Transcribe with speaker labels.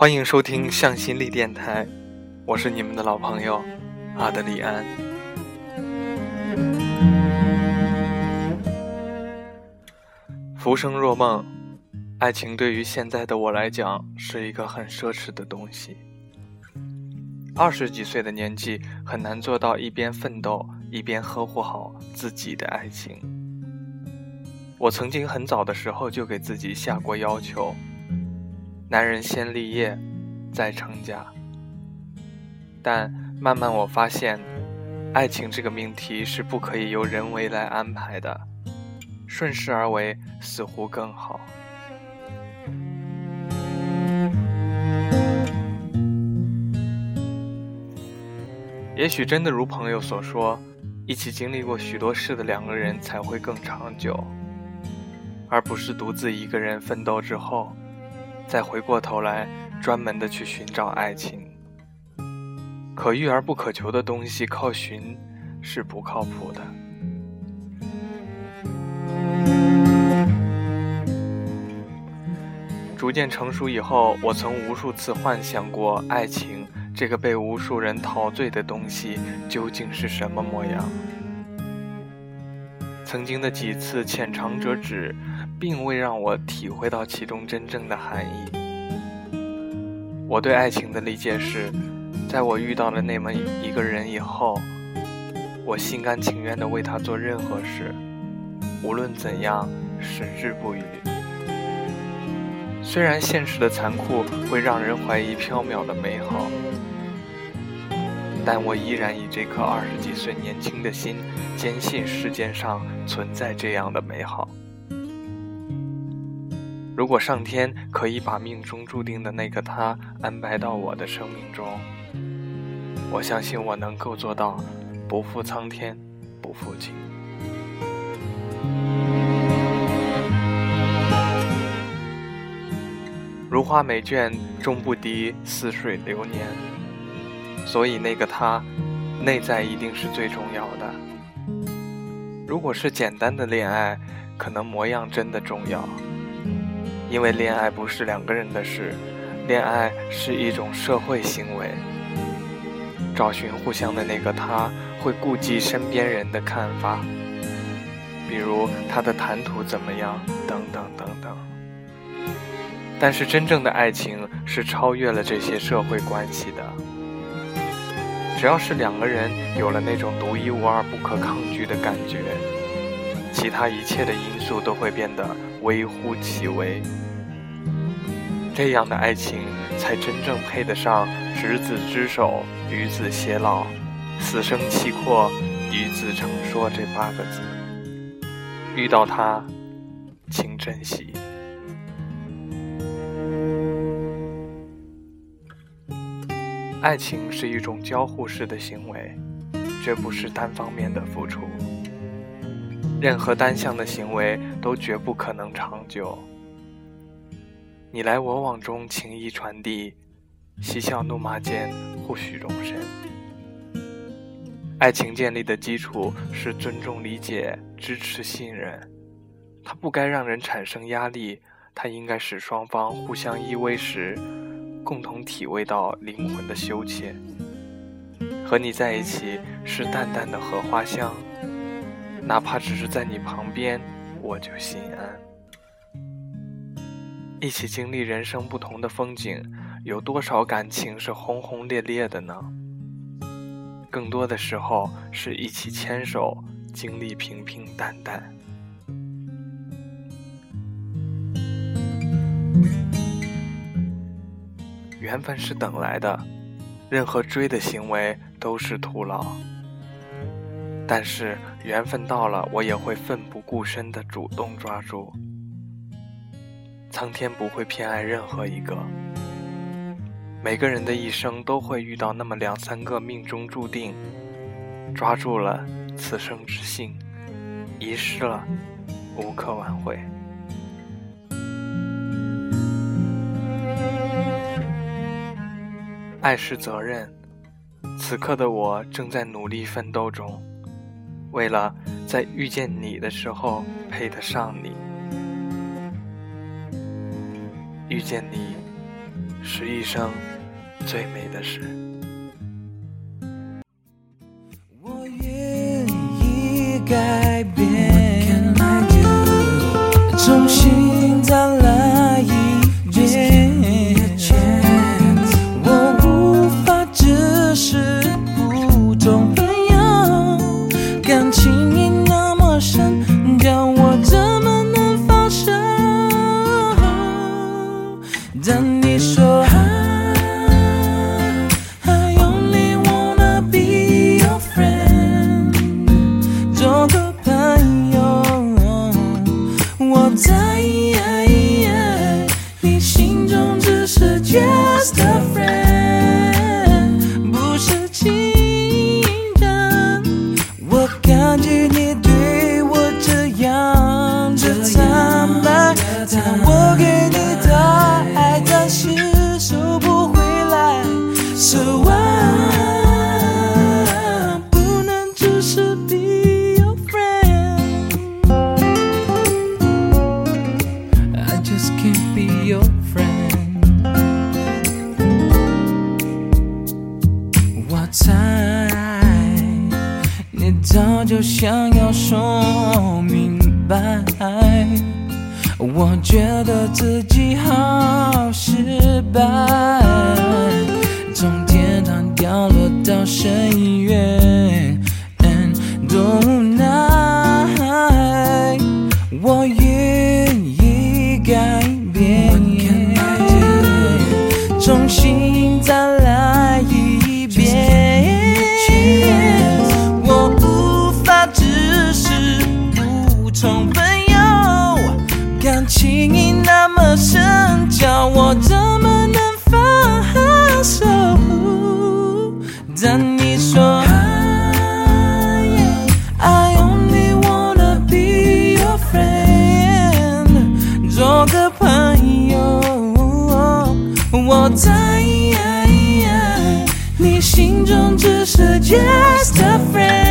Speaker 1: 欢迎收听向心力电台，我是你们的老朋友阿德里安。浮生若梦，爱情对于现在的我来讲是一个很奢侈的东西。二十几岁的年纪，很难做到一边奋斗一边呵护好自己的爱情。我曾经很早的时候就给自己下过要求。男人先立业，再成家。但慢慢我发现，爱情这个命题是不可以由人为来安排的，顺势而为似乎更好。也许真的如朋友所说，一起经历过许多事的两个人才会更长久，而不是独自一个人奋斗之后。再回过头来，专门的去寻找爱情，可遇而不可求的东西，靠寻是不靠谱的。逐渐成熟以后，我曾无数次幻想过爱情这个被无数人陶醉的东西究竟是什么模样。曾经的几次浅尝辄止。并未让我体会到其中真正的含义。我对爱情的理解是，在我遇到了那么一个人以后，我心甘情愿地为他做任何事，无论怎样，矢志不渝。虽然现实的残酷会让人怀疑缥缈的美好，但我依然以这颗二十几岁年轻的心，坚信世间上存在这样的美好。如果上天可以把命中注定的那个他安排到我的生命中，我相信我能够做到不负苍天，不负情。如花美眷终不敌似水流年，所以那个他，内在一定是最重要的。如果是简单的恋爱，可能模样真的重要。因为恋爱不是两个人的事，恋爱是一种社会行为。找寻互相的那个他，会顾及身边人的看法，比如他的谈吐怎么样，等等等等。但是真正的爱情是超越了这些社会关系的。只要是两个人有了那种独一无二、不可抗拒的感觉，其他一切的因素都会变得。微乎其微，这样的爱情才真正配得上“执子之手，与子偕老，死生契阔，与子成说”这八个字。遇到他，请珍惜。爱情是一种交互式的行为，绝不是单方面的付出。任何单向的行为都绝不可能长久。你来我往中情谊传递，嬉笑怒骂间互许容身。爱情建立的基础是尊重、理解、支持、信任。它不该让人产生压力，它应该使双方互相依偎时，共同体味到灵魂的羞怯。和你在一起是淡淡的荷花香。哪怕只是在你旁边，我就心安。一起经历人生不同的风景，有多少感情是轰轰烈烈的呢？更多的时候是一起牵手，经历平平淡淡。缘分是等来的，任何追的行为都是徒劳。但是缘分到了，我也会奋不顾身的主动抓住。苍天不会偏爱任何一个，每个人的一生都会遇到那么两三个命中注定，抓住了此生之幸，遗失了无可挽回。爱是责任，此刻的我正在努力奋斗中。为了在遇见你的时候配得上你。遇见你是一生最美的事。
Speaker 2: 我愿意改变。我觉得自己好失败从天堂掉落到深渊。多无奈我愿意改变。重新情意那么深，叫我怎么能放手？但你说，I only wanna be your friend，做个朋友，我在你心中只是 just a friend。